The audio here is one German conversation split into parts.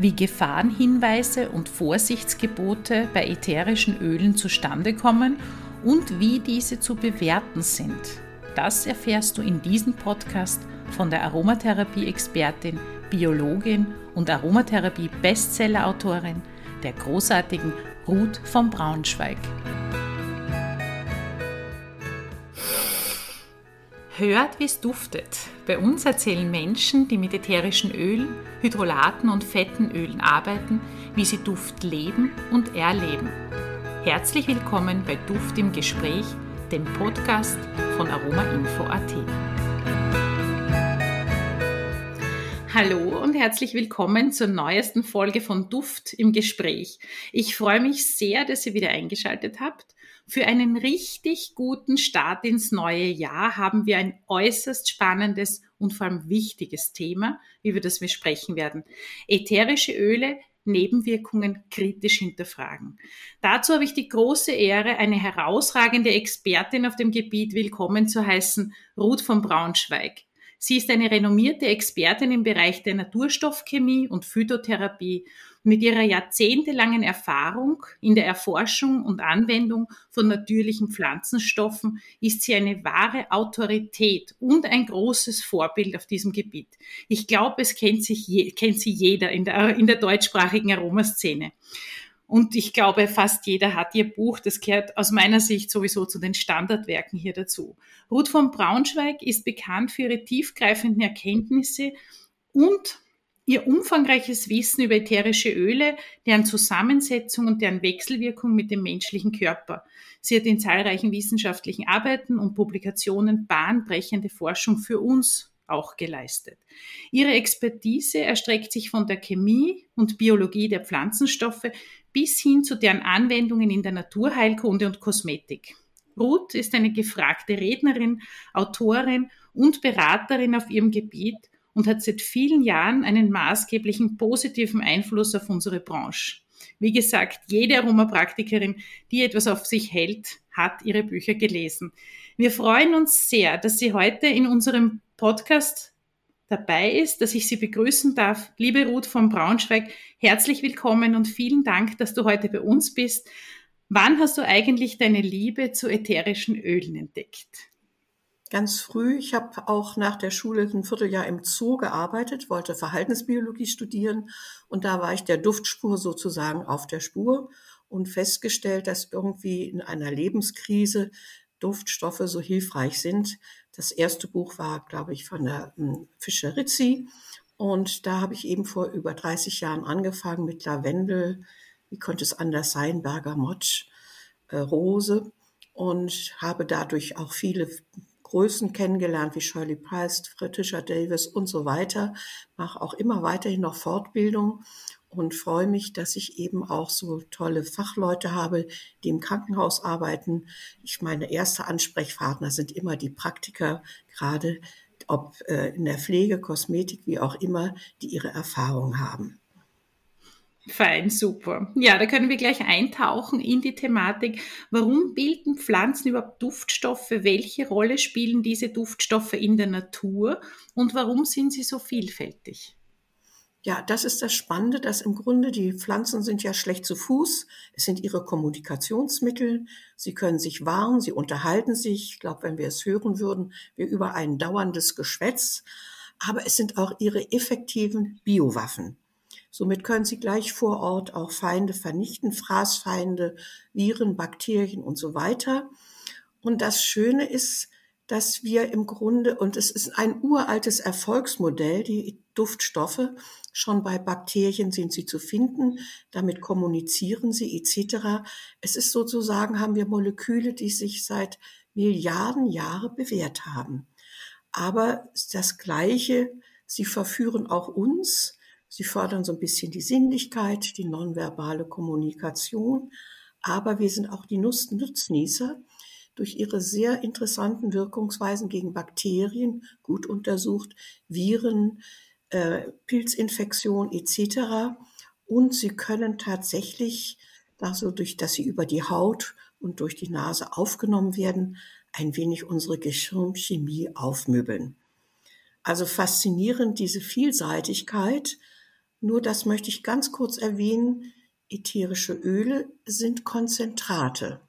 wie Gefahrenhinweise und Vorsichtsgebote bei ätherischen Ölen zustande kommen und wie diese zu bewerten sind. Das erfährst du in diesem Podcast von der Aromatherapie-Expertin, Biologin und Aromatherapie-Bestseller-Autorin, der großartigen Ruth von Braunschweig. Hört, wie es duftet. Bei uns erzählen Menschen, die mit ätherischen Ölen, Hydrolaten und fetten Ölen arbeiten, wie sie Duft leben und erleben. Herzlich willkommen bei Duft im Gespräch, dem Podcast von aromainfo.at. Hallo und herzlich willkommen zur neuesten Folge von Duft im Gespräch. Ich freue mich sehr, dass ihr wieder eingeschaltet habt für einen richtig guten Start ins neue Jahr haben wir ein äußerst spannendes und vor allem wichtiges Thema, wir das besprechen werden. Ätherische Öle Nebenwirkungen kritisch hinterfragen. Dazu habe ich die große Ehre, eine herausragende Expertin auf dem Gebiet willkommen zu heißen, Ruth von Braunschweig. Sie ist eine renommierte Expertin im Bereich der Naturstoffchemie und Phytotherapie mit ihrer jahrzehntelangen Erfahrung in der Erforschung und Anwendung von natürlichen Pflanzenstoffen ist sie eine wahre Autorität und ein großes Vorbild auf diesem Gebiet. Ich glaube, es kennt, sich kennt sie jeder in der, in der deutschsprachigen Aromaszene. Und ich glaube, fast jeder hat ihr Buch. Das gehört aus meiner Sicht sowieso zu den Standardwerken hier dazu. Ruth von Braunschweig ist bekannt für ihre tiefgreifenden Erkenntnisse und Ihr umfangreiches Wissen über ätherische Öle, deren Zusammensetzung und deren Wechselwirkung mit dem menschlichen Körper. Sie hat in zahlreichen wissenschaftlichen Arbeiten und Publikationen bahnbrechende Forschung für uns auch geleistet. Ihre Expertise erstreckt sich von der Chemie und Biologie der Pflanzenstoffe bis hin zu deren Anwendungen in der Naturheilkunde und Kosmetik. Ruth ist eine gefragte Rednerin, Autorin und Beraterin auf ihrem Gebiet und hat seit vielen Jahren einen maßgeblichen positiven Einfluss auf unsere Branche. Wie gesagt, jede Aromapraktikerin, die etwas auf sich hält, hat ihre Bücher gelesen. Wir freuen uns sehr, dass sie heute in unserem Podcast dabei ist, dass ich Sie begrüßen darf. Liebe Ruth von Braunschweig, herzlich willkommen und vielen Dank, dass du heute bei uns bist. Wann hast du eigentlich deine Liebe zu ätherischen Ölen entdeckt? Ganz früh. Ich habe auch nach der Schule ein Vierteljahr im Zoo gearbeitet, wollte Verhaltensbiologie studieren und da war ich der Duftspur sozusagen auf der Spur und festgestellt, dass irgendwie in einer Lebenskrise Duftstoffe so hilfreich sind. Das erste Buch war, glaube ich, von der hm, Fischer Rizzi und da habe ich eben vor über 30 Jahren angefangen mit Lavendel, wie konnte es anders sein, Bergamott, äh, Rose und habe dadurch auch viele Größen kennengelernt wie Shirley Price, Fritisha Davis und so weiter. Mache auch immer weiterhin noch Fortbildung und freue mich, dass ich eben auch so tolle Fachleute habe, die im Krankenhaus arbeiten. Ich meine, erste Ansprechpartner sind immer die Praktiker, gerade ob äh, in der Pflege, Kosmetik, wie auch immer, die ihre Erfahrung haben. Fein, super. Ja, da können wir gleich eintauchen in die Thematik. Warum bilden Pflanzen überhaupt Duftstoffe? Welche Rolle spielen diese Duftstoffe in der Natur? Und warum sind sie so vielfältig? Ja, das ist das Spannende, dass im Grunde die Pflanzen sind ja schlecht zu Fuß. Es sind ihre Kommunikationsmittel. Sie können sich warnen, sie unterhalten sich. Ich glaube, wenn wir es hören würden, wir über ein dauerndes Geschwätz. Aber es sind auch ihre effektiven Biowaffen. Somit können Sie gleich vor Ort auch Feinde vernichten, Fraßfeinde, Viren, Bakterien und so weiter. Und das Schöne ist, dass wir im Grunde, und es ist ein uraltes Erfolgsmodell, die Duftstoffe, schon bei Bakterien sind sie zu finden, damit kommunizieren sie etc. Es ist sozusagen, haben wir Moleküle, die sich seit Milliarden Jahre bewährt haben. Aber das Gleiche, sie verführen auch uns, Sie fördern so ein bisschen die Sinnlichkeit, die nonverbale Kommunikation, aber wir sind auch die Nutznießer durch ihre sehr interessanten Wirkungsweisen gegen Bakterien, gut untersucht, Viren, äh, Pilzinfektion etc. Und sie können tatsächlich, also durch, dass sie über die Haut und durch die Nase aufgenommen werden, ein wenig unsere Gehirnchemie aufmöbeln. Also faszinierend diese Vielseitigkeit Nur das möchte ich ganz kurz erwähnen. Ätherische Öle sind Konzentrate.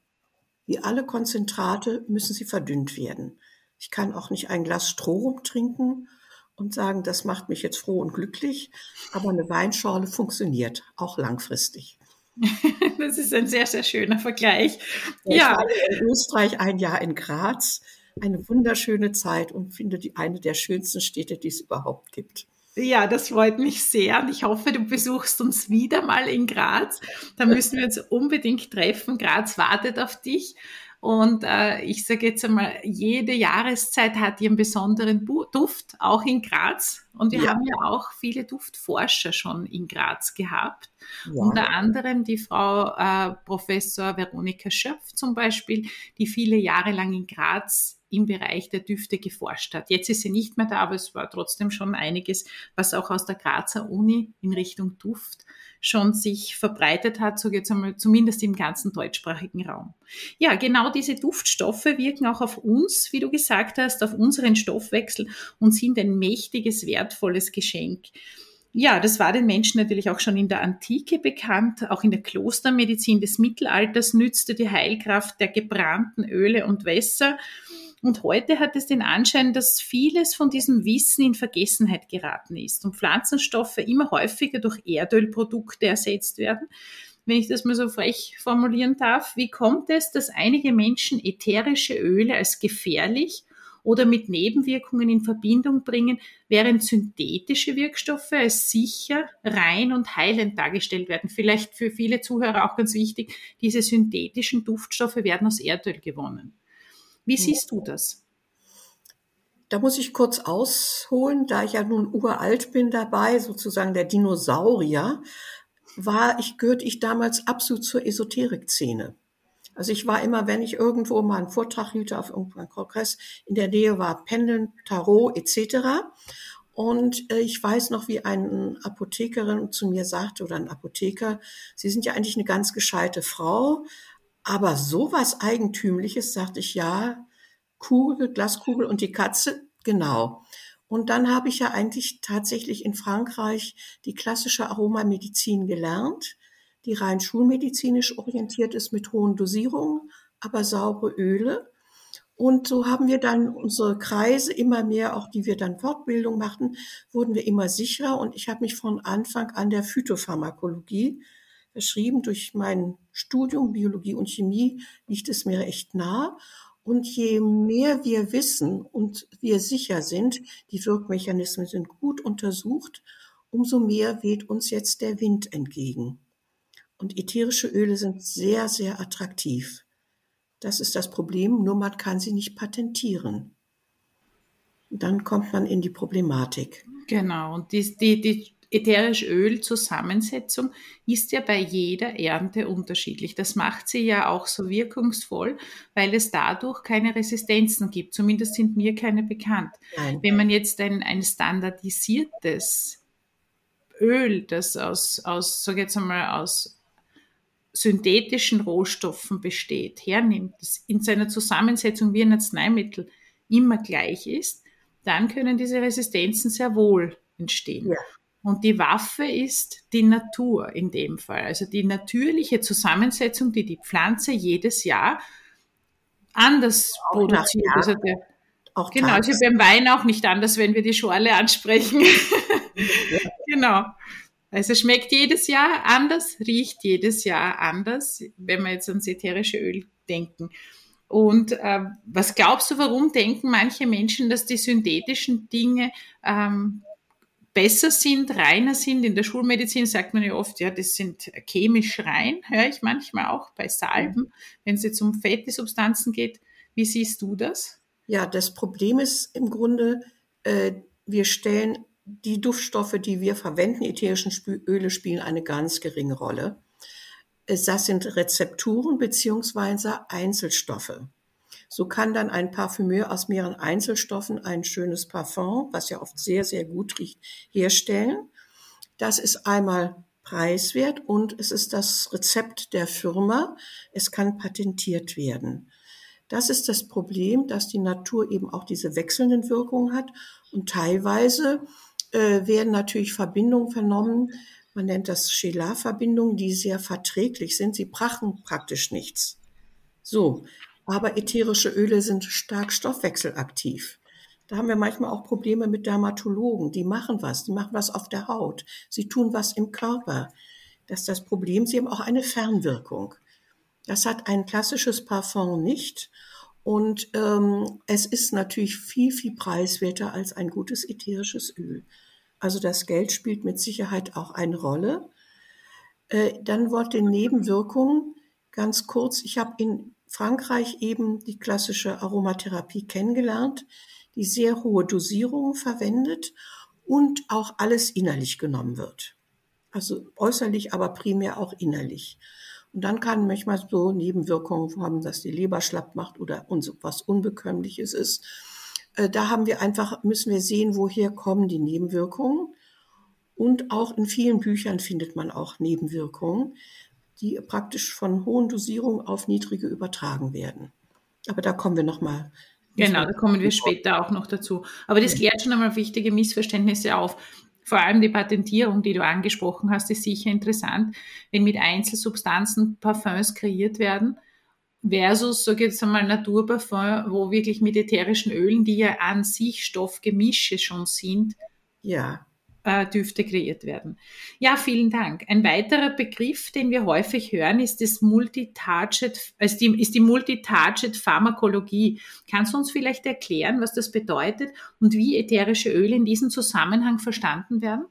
Wie alle Konzentrate müssen sie verdünnt werden. Ich kann auch nicht ein Glas Stroh trinken und sagen, das macht mich jetzt froh und glücklich, aber eine Weinschorle funktioniert auch langfristig. Das ist ein sehr, sehr schöner Vergleich. Ja. Ich war in Österreich ein Jahr in Graz, eine wunderschöne Zeit und finde die eine der schönsten Städte, die es überhaupt gibt. Ja, das freut mich sehr und ich hoffe, du besuchst uns wieder mal in Graz. Da müssen wir uns unbedingt treffen. Graz wartet auf dich. Und äh, ich sage jetzt einmal, jede Jahreszeit hat ihren besonderen Duft, auch in Graz. Und wir ja. haben ja auch viele Duftforscher schon in Graz gehabt. Ja. Unter anderem die Frau äh, Professor Veronika Schöpf zum Beispiel, die viele Jahre lang in Graz im Bereich der Düfte geforscht hat. Jetzt ist sie nicht mehr da, aber es war trotzdem schon einiges, was auch aus der Grazer Uni in Richtung Duft schon sich verbreitet hat, so jetzt einmal zumindest im ganzen deutschsprachigen Raum. Ja, genau diese Duftstoffe wirken auch auf uns, wie du gesagt hast, auf unseren Stoffwechsel und sind ein mächtiges, wertvolles Geschenk. Ja, das war den Menschen natürlich auch schon in der Antike bekannt. Auch in der Klostermedizin des Mittelalters nützte die Heilkraft der gebrannten Öle und Wässer. Und heute hat es den Anschein, dass vieles von diesem Wissen in Vergessenheit geraten ist und Pflanzenstoffe immer häufiger durch Erdölprodukte ersetzt werden. Wenn ich das mal so frech formulieren darf, wie kommt es, dass einige Menschen ätherische Öle als gefährlich oder mit Nebenwirkungen in Verbindung bringen, während synthetische Wirkstoffe als sicher, rein und heilend dargestellt werden. Vielleicht für viele Zuhörer auch ganz wichtig, diese synthetischen Duftstoffe werden aus Erdöl gewonnen. Wie siehst du das? Da muss ich kurz ausholen, da ich ja nun uralt bin dabei, sozusagen der Dinosaurier, war ich, gehörte ich damals absolut zur Esoterik-Szene. Also ich war immer, wenn ich irgendwo mal einen Vortrag hielte auf irgendeinem Kongress, in der Nähe war Pendeln, Tarot etc. Und äh, ich weiß noch, wie eine Apothekerin zu mir sagte oder ein Apotheker, Sie sind ja eigentlich eine ganz gescheite Frau, aber sowas Eigentümliches, sagte ich, ja, Kugel, Glaskugel und die Katze, genau. Und dann habe ich ja eigentlich tatsächlich in Frankreich die klassische Aromamedizin gelernt, die rein schulmedizinisch orientiert ist mit hohen Dosierungen, aber saubere Öle. Und so haben wir dann unsere Kreise immer mehr, auch die wir dann Fortbildung machten, wurden wir immer sicherer. Und ich habe mich von Anfang an der Phytopharmakologie verschrieben. Durch mein Studium Biologie und Chemie liegt es mir echt nah. Und je mehr wir wissen und wir sicher sind, die Wirkmechanismen sind gut untersucht, umso mehr weht uns jetzt der Wind entgegen. Und ätherische Öle sind sehr, sehr attraktiv. Das ist das Problem, nur man kann sie nicht patentieren. Dann kommt man in die Problematik. Genau, und die, die, die ätherische Ölzusammensetzung ist ja bei jeder Ernte unterschiedlich. Das macht sie ja auch so wirkungsvoll, weil es dadurch keine Resistenzen gibt. Zumindest sind mir keine bekannt. Nein. Wenn man jetzt ein, ein standardisiertes Öl, das aus, aus, sag jetzt einmal, aus synthetischen Rohstoffen besteht, hernimmt, das in seiner Zusammensetzung wie ein Arzneimittel immer gleich ist, dann können diese Resistenzen sehr wohl entstehen. Ja. Und die Waffe ist die Natur in dem Fall. Also die natürliche Zusammensetzung, die die Pflanze jedes Jahr anders auch produziert. Also der, auch genau, also beim Wein auch nicht anders, wenn wir die Schorle ansprechen. Ja. genau. Also schmeckt jedes Jahr anders, riecht jedes Jahr anders, wenn wir jetzt ans ätherische Öl denken. Und äh, was glaubst du, warum denken manche Menschen, dass die synthetischen Dinge ähm, besser sind, reiner sind. In der Schulmedizin sagt man ja oft, ja, das sind chemisch rein, höre ich manchmal auch bei Salben, wenn es jetzt um fette Substanzen geht. Wie siehst du das? Ja, das Problem ist im Grunde, äh, wir stellen die Duftstoffe, die wir verwenden, ätherischen Öle spielen eine ganz geringe Rolle. Das sind Rezepturen beziehungsweise Einzelstoffe. So kann dann ein Parfümeur aus mehreren Einzelstoffen ein schönes Parfum, was ja oft sehr, sehr gut riecht, herstellen. Das ist einmal preiswert und es ist das Rezept der Firma. Es kann patentiert werden. Das ist das Problem, dass die Natur eben auch diese wechselnden Wirkungen hat und teilweise äh, werden natürlich Verbindungen vernommen. Man nennt das Chelar-Verbindungen, die sehr verträglich sind. Sie brachen praktisch nichts. So. Aber ätherische Öle sind stark stoffwechselaktiv. Da haben wir manchmal auch Probleme mit Dermatologen. Die machen was. Die machen was auf der Haut. Sie tun was im Körper. Das ist das Problem. Sie haben auch eine Fernwirkung. Das hat ein klassisches Parfum nicht. Und ähm, es ist natürlich viel, viel preiswerter als ein gutes ätherisches Öl. Also das Geld spielt mit Sicherheit auch eine Rolle. Äh, dann Wort den Nebenwirkungen. Ganz kurz, ich habe in Frankreich eben die klassische Aromatherapie kennengelernt, die sehr hohe Dosierungen verwendet und auch alles innerlich genommen wird. Also äußerlich, aber primär auch innerlich. Und dann kann manchmal so Nebenwirkungen haben, dass die Leber schlapp macht oder was Unbekömmliches ist. Äh, da haben wir einfach, müssen wir sehen, woher kommen die Nebenwirkungen. Und auch in vielen Büchern findet man auch Nebenwirkungen, die praktisch von hohen Dosierungen auf niedrige übertragen werden. Aber da kommen wir nochmal. Genau, da kommen wir später auch noch dazu. Aber das klärt schon einmal wichtige Missverständnisse auf. Vor allem die Patentierung, die du angesprochen hast, ist sicher interessant, wenn mit Einzelsubstanzen Parfums kreiert werden versus, ich jetzt einmal, Naturparfum, wo wirklich mit ätherischen Ölen, die ja an sich Stoffgemische schon sind, ja. Äh, Düfte kreiert werden. Ja, vielen Dank. Ein weiterer Begriff, den wir häufig hören, ist das Multitarget, also die, ist die Multitarget Pharmakologie. Kannst du uns vielleicht erklären, was das bedeutet und wie ätherische Öle in diesem Zusammenhang verstanden werden?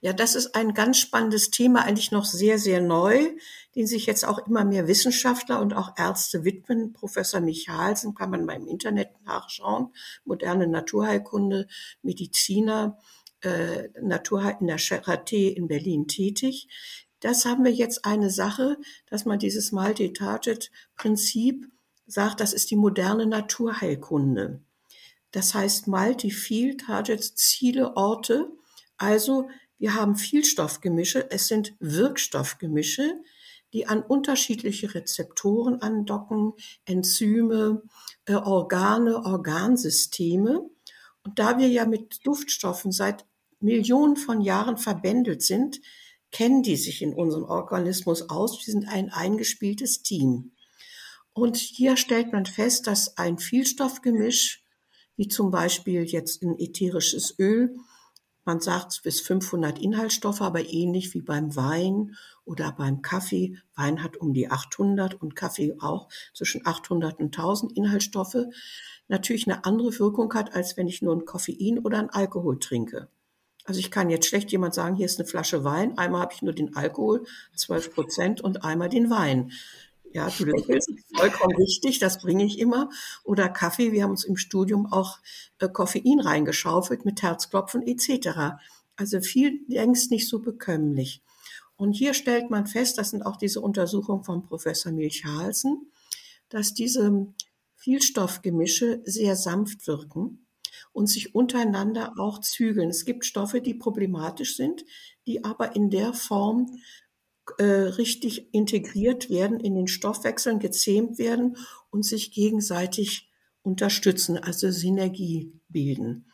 Ja, das ist ein ganz spannendes Thema, eigentlich noch sehr, sehr neu, den sich jetzt auch immer mehr Wissenschaftler und auch Ärzte widmen. Professor Michalsen kann man mal im Internet nachschauen, moderne Naturheilkunde, Mediziner, äh, Naturheil in der Charité in Berlin tätig. Das haben wir jetzt eine Sache, dass man dieses Multi-Target-Prinzip sagt, das ist die moderne Naturheilkunde. Das heißt Multi-Field-Targets, Ziele, Orte. Also wir haben Vielstoffgemische, es sind Wirkstoffgemische, die an unterschiedliche Rezeptoren andocken, Enzyme, äh, Organe, Organsysteme. Und da wir ja mit Duftstoffen seit Millionen von Jahren verbändelt sind, kennen die sich in unserem Organismus aus. Wir sind ein eingespieltes Team. Und hier stellt man fest, dass ein Vielstoffgemisch, wie zum Beispiel jetzt ein ätherisches Öl, man sagt bis 500 Inhaltsstoffe, aber ähnlich wie beim Wein oder beim Kaffee. Wein hat um die 800 und Kaffee auch zwischen 800 und 1000 Inhaltsstoffe. Natürlich eine andere Wirkung hat, als wenn ich nur ein Koffein oder ein Alkohol trinke. Also ich kann jetzt schlecht jemand sagen, hier ist eine Flasche Wein, einmal habe ich nur den Alkohol, 12 Prozent und einmal den Wein. Ja, du lächelst, vollkommen richtig, das bringe ich immer. Oder Kaffee, wir haben uns im Studium auch äh, Koffein reingeschaufelt mit Herzklopfen etc. Also viel längst nicht so bekömmlich. Und hier stellt man fest, das sind auch diese Untersuchungen von Professor Milchalsen, dass diese Vielstoffgemische sehr sanft wirken und sich untereinander auch zügeln. Es gibt Stoffe, die problematisch sind, die aber in der Form äh, richtig integriert werden, in den Stoffwechseln gezähmt werden und sich gegenseitig unterstützen, also Synergie bilden.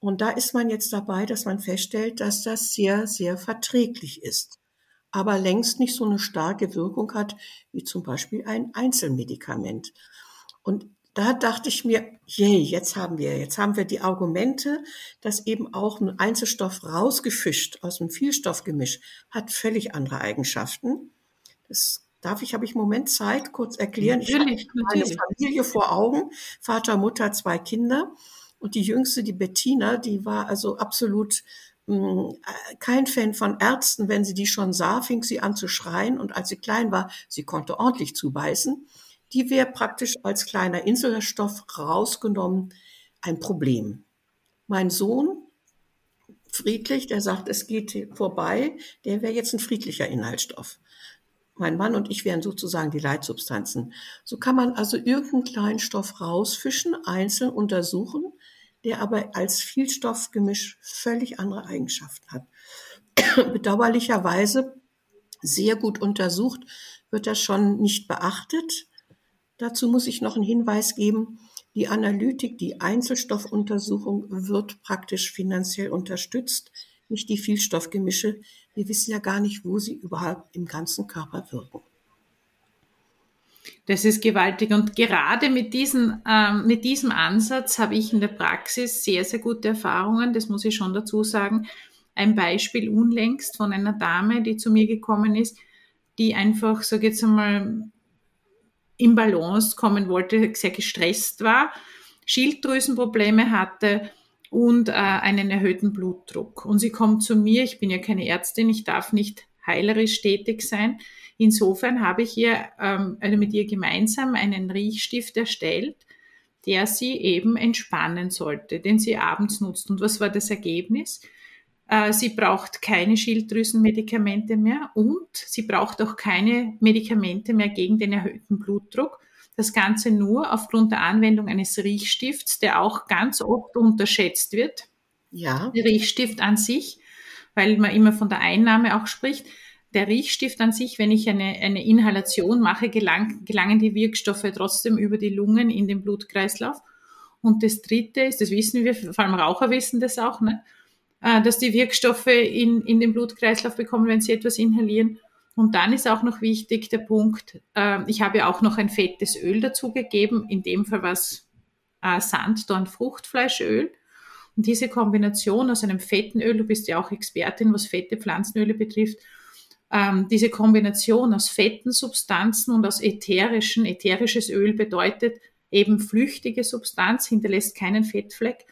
Und da ist man jetzt dabei, dass man feststellt, dass das sehr, sehr verträglich ist, aber längst nicht so eine starke Wirkung hat wie zum Beispiel ein Einzelmedikament. Und da dachte ich mir, je, jetzt haben wir, jetzt haben wir die Argumente, dass eben auch ein Einzelstoff rausgefischt aus einem Vielstoffgemisch hat völlig andere Eigenschaften. Das darf ich, habe ich einen Moment Zeit, kurz erklären. Natürlich, ich habe eine Familie vor Augen, Vater, Mutter, zwei Kinder. Und die jüngste, die Bettina, die war also absolut hm, kein Fan von Ärzten. Wenn sie die schon sah, fing sie an zu schreien. Und als sie klein war, sie konnte ordentlich zubeißen die wäre praktisch als kleiner Inselstoff rausgenommen ein Problem. Mein Sohn, friedlich, der sagt, es geht vorbei, der wäre jetzt ein friedlicher Inhaltsstoff. Mein Mann und ich wären sozusagen die Leitsubstanzen. So kann man also irgendeinen kleinen Stoff rausfischen, einzeln untersuchen, der aber als Vielstoffgemisch völlig andere Eigenschaften hat. Bedauerlicherweise sehr gut untersucht wird das schon nicht beachtet. Dazu muss ich noch einen Hinweis geben. Die Analytik, die Einzelstoffuntersuchung wird praktisch finanziell unterstützt, nicht die Vielstoffgemische. Wir wissen ja gar nicht, wo sie überhaupt im ganzen Körper wirken. Das ist gewaltig. Und gerade mit, diesen, ähm, mit diesem Ansatz habe ich in der Praxis sehr, sehr gute Erfahrungen. Das muss ich schon dazu sagen. Ein Beispiel unlängst von einer Dame, die zu mir gekommen ist, die einfach, sage jetzt einmal, im Balance kommen wollte, sehr gestresst war, Schilddrüsenprobleme hatte und äh, einen erhöhten Blutdruck. Und sie kommt zu mir, ich bin ja keine Ärztin, ich darf nicht heilerisch tätig sein. Insofern habe ich ihr, ähm, also mit ihr gemeinsam einen Riechstift erstellt, der sie eben entspannen sollte, den sie abends nutzt. Und was war das Ergebnis? Äh, sie braucht keine Schilddrüsenmedikamente mehr und sie braucht auch keine Medikamente mehr gegen den erhöhten Blutdruck. Das Ganze nur aufgrund der Anwendung eines Riechstifts, der auch ganz oft unterschätzt wird. Ja. Der Riechstift an sich, weil man immer von der Einnahme auch spricht. Der Riechstift an sich, wenn ich eine, eine Inhalation mache, gelang, gelangen die Wirkstoffe trotzdem über die Lungen in den Blutkreislauf. Und das Dritte ist, das wissen wir, vor allem Raucher wissen das auch, ne? Äh, dass die Wirkstoffe in, in den Blutkreislauf bekommen, wenn sie etwas inhalieren. Und dann ist auch noch wichtig der Punkt, äh, ich habe auch noch ein fettes Öl dazugegeben, in dem Fall was äh, Sanddorn Fruchtfleischöl. Und diese Kombination aus einem fetten Öl, du bist ja auch Expertin, was fette Pflanzenöle betrifft, ähm, diese Kombination aus fetten Substanzen und aus ätherischen, ätherisches Öl bedeutet eben flüchtige Substanz, hinterlässt keinen Fettfleck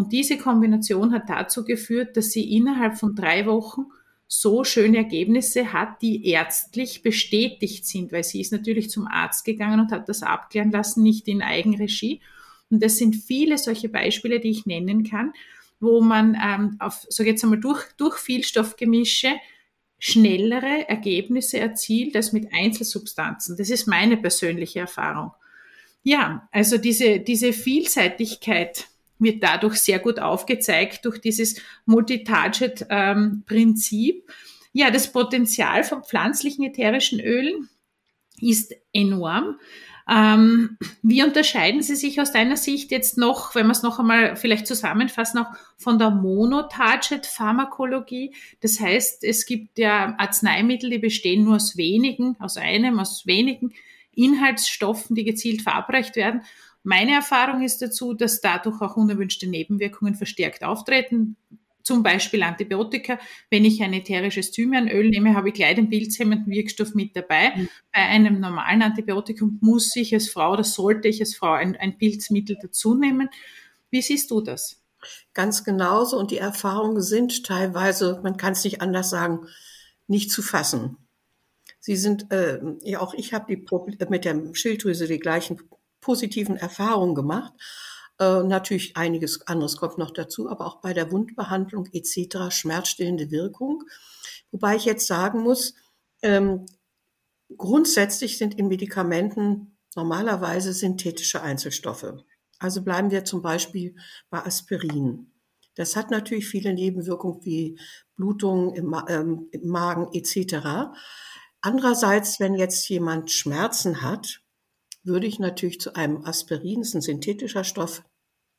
und diese Kombination hat dazu geführt, dass sie innerhalb von drei Wochen so schöne Ergebnisse hat, die ärztlich bestätigt sind, weil sie ist natürlich zum Arzt gegangen und hat das abklären lassen, nicht in Eigenregie. Und das sind viele solche Beispiele, die ich nennen kann, wo man ähm, auf, so jetzt einmal durch, durch Vielstoffgemische schnellere Ergebnisse erzielt als mit Einzelsubstanzen. Das ist meine persönliche Erfahrung. Ja, also diese, diese Vielseitigkeit wird dadurch sehr gut aufgezeigt durch dieses Multi-Target-Prinzip. Ähm, ja, das Potenzial von pflanzlichen ätherischen Ölen ist enorm. Ähm, wie unterscheiden sie sich aus deiner Sicht jetzt noch, wenn wir es noch einmal vielleicht zusammenfassen, auch von der Monotarget-Pharmakologie? Das heißt, es gibt ja Arzneimittel, die bestehen nur aus wenigen, aus einem, aus wenigen Inhaltsstoffen, die gezielt verabreicht werden. Meine Erfahrung ist dazu, dass dadurch auch unerwünschte Nebenwirkungen verstärkt auftreten. Zum Beispiel Antibiotika. Wenn ich ein ätherisches Thymianöl nehme, habe ich gleich den pilzhemmenden Wirkstoff mit dabei. Mhm. Bei einem normalen Antibiotikum muss ich als Frau oder sollte ich als Frau ein, ein Pilzmittel dazu nehmen. Wie siehst du das? Ganz genauso. Und die Erfahrungen sind teilweise, man kann es nicht anders sagen, nicht zu fassen. Sie sind, äh, ja auch ich habe die mit der Schilddrüse die gleichen positiven Erfahrungen gemacht. Äh, natürlich einiges anderes kommt noch dazu, aber auch bei der Wundbehandlung etc. schmerzstillende Wirkung. Wobei ich jetzt sagen muss, ähm, grundsätzlich sind in Medikamenten normalerweise synthetische Einzelstoffe. Also bleiben wir zum Beispiel bei Aspirin. Das hat natürlich viele Nebenwirkungen wie Blutungen im, ähm, im Magen etc. Andererseits, wenn jetzt jemand Schmerzen hat, würde ich natürlich zu einem Aspirin, ist ein synthetischer Stoff,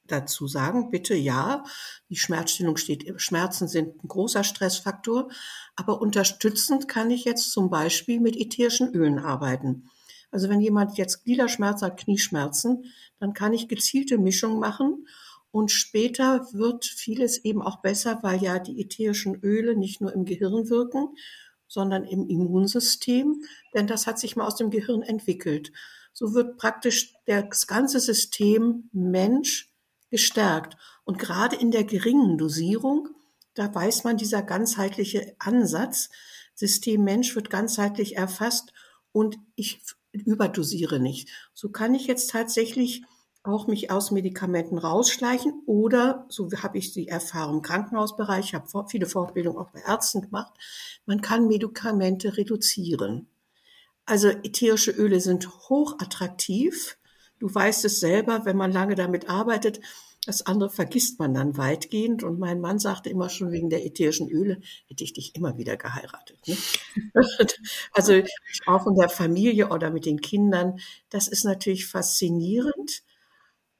dazu sagen, bitte ja, die Schmerzstillung steht, Schmerzen sind ein großer Stressfaktor, aber unterstützend kann ich jetzt zum Beispiel mit ätherischen Ölen arbeiten. Also wenn jemand jetzt Gliederschmerzen hat, Knieschmerzen, dann kann ich gezielte Mischungen machen. Und später wird vieles eben auch besser, weil ja die ätherischen Öle nicht nur im Gehirn wirken, sondern im Immunsystem, denn das hat sich mal aus dem Gehirn entwickelt so wird praktisch das ganze System Mensch gestärkt. Und gerade in der geringen Dosierung, da weiß man, dieser ganzheitliche Ansatz, System Mensch wird ganzheitlich erfasst und ich überdosiere nicht. So kann ich jetzt tatsächlich auch mich aus Medikamenten rausschleichen oder, so habe ich die Erfahrung im Krankenhausbereich, ich habe viele Fortbildungen auch bei Ärzten gemacht, man kann Medikamente reduzieren. Also ätherische Öle sind hochattraktiv. Du weißt es selber, wenn man lange damit arbeitet, das andere vergisst man dann weitgehend. Und mein Mann sagte immer schon wegen der ätherischen Öle, hätte ich dich immer wieder geheiratet. Ne? also auch in der Familie oder mit den Kindern, das ist natürlich faszinierend.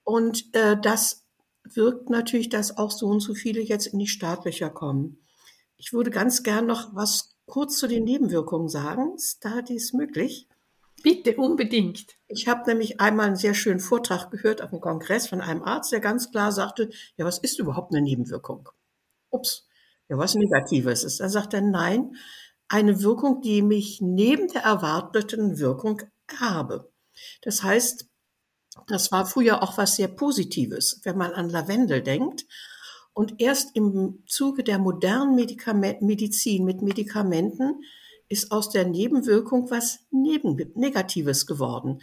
Und äh, das wirkt natürlich, dass auch so und so viele jetzt in die Startlöcher kommen. Ich würde ganz gern noch was kurz zu den Nebenwirkungen sagen. Ist da dies möglich? Bitte, unbedingt. Ich habe nämlich einmal einen sehr schönen Vortrag gehört auf einem Kongress von einem Arzt, der ganz klar sagte, ja, was ist überhaupt eine Nebenwirkung? Ups, ja, was Negatives ist. Da sagt er, nein, eine Wirkung, die mich neben der erwarteten Wirkung habe. Das heißt, das war früher auch was sehr Positives, wenn man an Lavendel denkt. Und erst im Zuge der modernen Medikament Medizin mit Medikamenten ist aus der Nebenwirkung was Negatives geworden.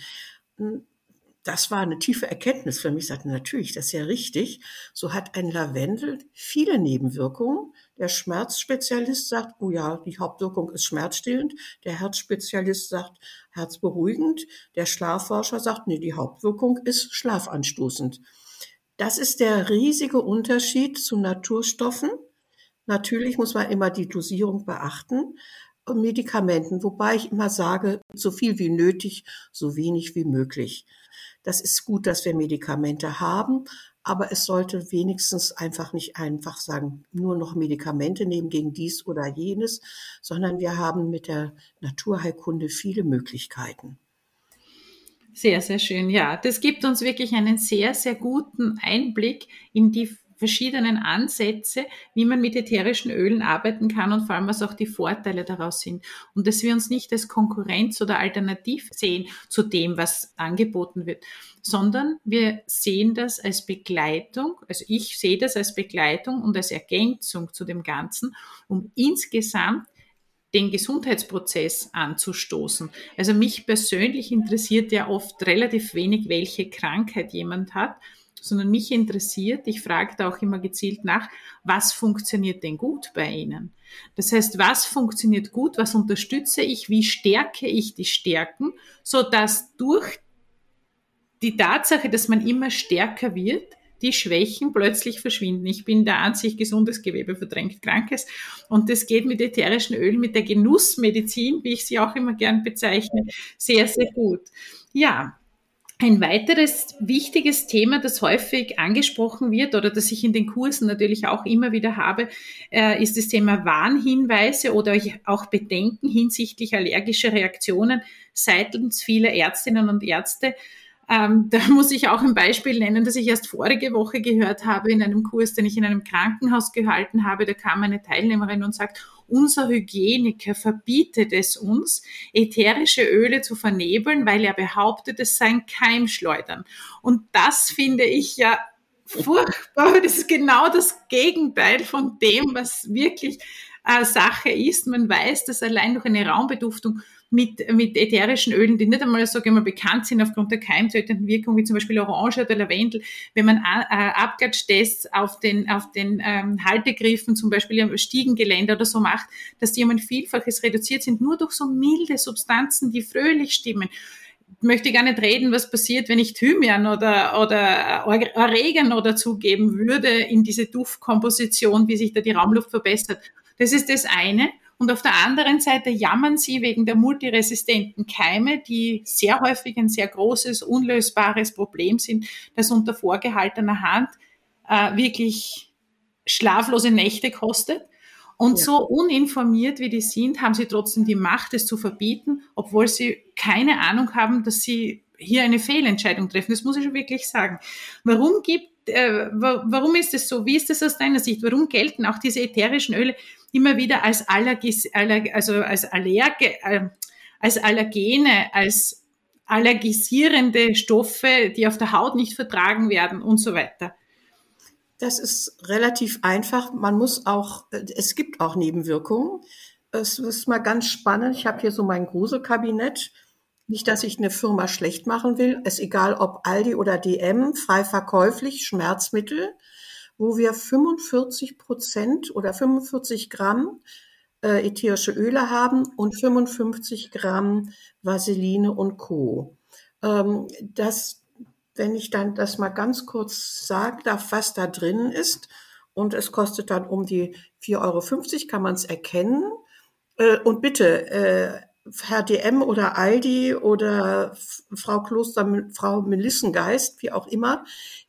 Das war eine tiefe Erkenntnis für mich. Ich sagte, natürlich, das ist ja richtig. So hat ein Lavendel viele Nebenwirkungen. Der Schmerzspezialist sagt, oh ja, die Hauptwirkung ist schmerzstillend. Der Herzspezialist sagt, herzberuhigend. Der Schlafforscher sagt, nee, die Hauptwirkung ist schlafanstoßend. Das ist der riesige Unterschied zu Naturstoffen. Natürlich muss man immer die Dosierung beachten. Medikamenten, wobei ich immer sage, so viel wie nötig, so wenig wie möglich. Das ist gut, dass wir Medikamente haben, aber es sollte wenigstens einfach nicht einfach sagen, nur noch Medikamente nehmen gegen dies oder jenes, sondern wir haben mit der Naturheilkunde viele Möglichkeiten. Sehr, sehr schön. Ja, das gibt uns wirklich einen sehr, sehr guten Einblick in die verschiedenen Ansätze, wie man mit ätherischen Ölen arbeiten kann und vor allem, was auch die Vorteile daraus sind. Und dass wir uns nicht als Konkurrenz oder Alternativ sehen zu dem, was angeboten wird, sondern wir sehen das als Begleitung, also ich sehe das als Begleitung und als Ergänzung zu dem Ganzen, um insgesamt den Gesundheitsprozess anzustoßen. Also mich persönlich interessiert ja oft relativ wenig, welche Krankheit jemand hat, sondern mich interessiert, ich frage da auch immer gezielt nach, was funktioniert denn gut bei Ihnen? Das heißt, was funktioniert gut, was unterstütze ich, wie stärke ich die Stärken, so dass durch die Tatsache, dass man immer stärker wird, die Schwächen plötzlich verschwinden. Ich bin da an sich gesundes Gewebe verdrängt Krankes. Und das geht mit ätherischen Ölen, mit der Genussmedizin, wie ich sie auch immer gern bezeichne, sehr, sehr gut. Ja, ein weiteres wichtiges Thema, das häufig angesprochen wird oder das ich in den Kursen natürlich auch immer wieder habe, äh, ist das Thema Warnhinweise oder auch Bedenken hinsichtlich allergischer Reaktionen seitens vieler Ärztinnen und Ärzte. Ähm, da muss ich auch ein Beispiel nennen, das ich erst vorige Woche gehört habe in einem Kurs, den ich in einem Krankenhaus gehalten habe. Da kam eine Teilnehmerin und sagt, unser Hygieniker verbietet es uns, ätherische Öle zu vernebeln, weil er behauptet, es seien Keimschleudern. Und das finde ich ja furchtbar. Das ist genau das Gegenteil von dem, was wirklich äh, Sache ist. Man weiß, dass allein durch eine Raumbeduftung mit, mit ätherischen Ölen, die nicht einmal, sage ich mal, bekannt sind aufgrund der keimtötenden Wirkung, wie zum Beispiel Orange oder Lavendel, wenn man äh, Abgatstests auf den, auf den ähm, Haltegriffen, zum Beispiel im Stiegengeländer oder so macht, dass die um ein Vielfaches reduziert sind, nur durch so milde Substanzen, die fröhlich stimmen möchte gar nicht reden, was passiert, wenn ich Thymian oder, oder Oregano dazugeben würde in diese Duftkomposition, wie sich da die Raumluft verbessert. Das ist das eine. Und auf der anderen Seite jammern sie wegen der multiresistenten Keime, die sehr häufig ein sehr großes, unlösbares Problem sind, das unter vorgehaltener Hand äh, wirklich schlaflose Nächte kostet. Und ja. so uninformiert wie die sind, haben sie trotzdem die Macht, es zu verbieten, obwohl sie keine Ahnung haben, dass sie hier eine Fehlentscheidung treffen. Das muss ich schon wirklich sagen. Warum gibt, äh, warum ist es so? Wie ist es aus deiner Sicht? Warum gelten auch diese ätherischen Öle immer wieder als Allergis, also als Allerge, äh, als Allergene, als allergisierende Stoffe, die auf der Haut nicht vertragen werden und so weiter? Das ist relativ einfach. Man muss auch, es gibt auch Nebenwirkungen. Es ist mal ganz spannend. Ich habe hier so mein Gruselkabinett. Nicht, dass ich eine Firma schlecht machen will. Es ist egal, ob Aldi oder DM, frei verkäuflich, Schmerzmittel wo wir 45 Prozent oder 45 Gramm äh, ätherische Öle haben und 55 Gramm Vaseline und Co. Ähm, das, wenn ich dann das mal ganz kurz sagen darf, was da drin ist, und es kostet dann um die 4,50 Euro, kann man es erkennen. Äh, und bitte, äh, Herr DM oder Aldi oder Frau Kloster, Frau Melissengeist, wie auch immer,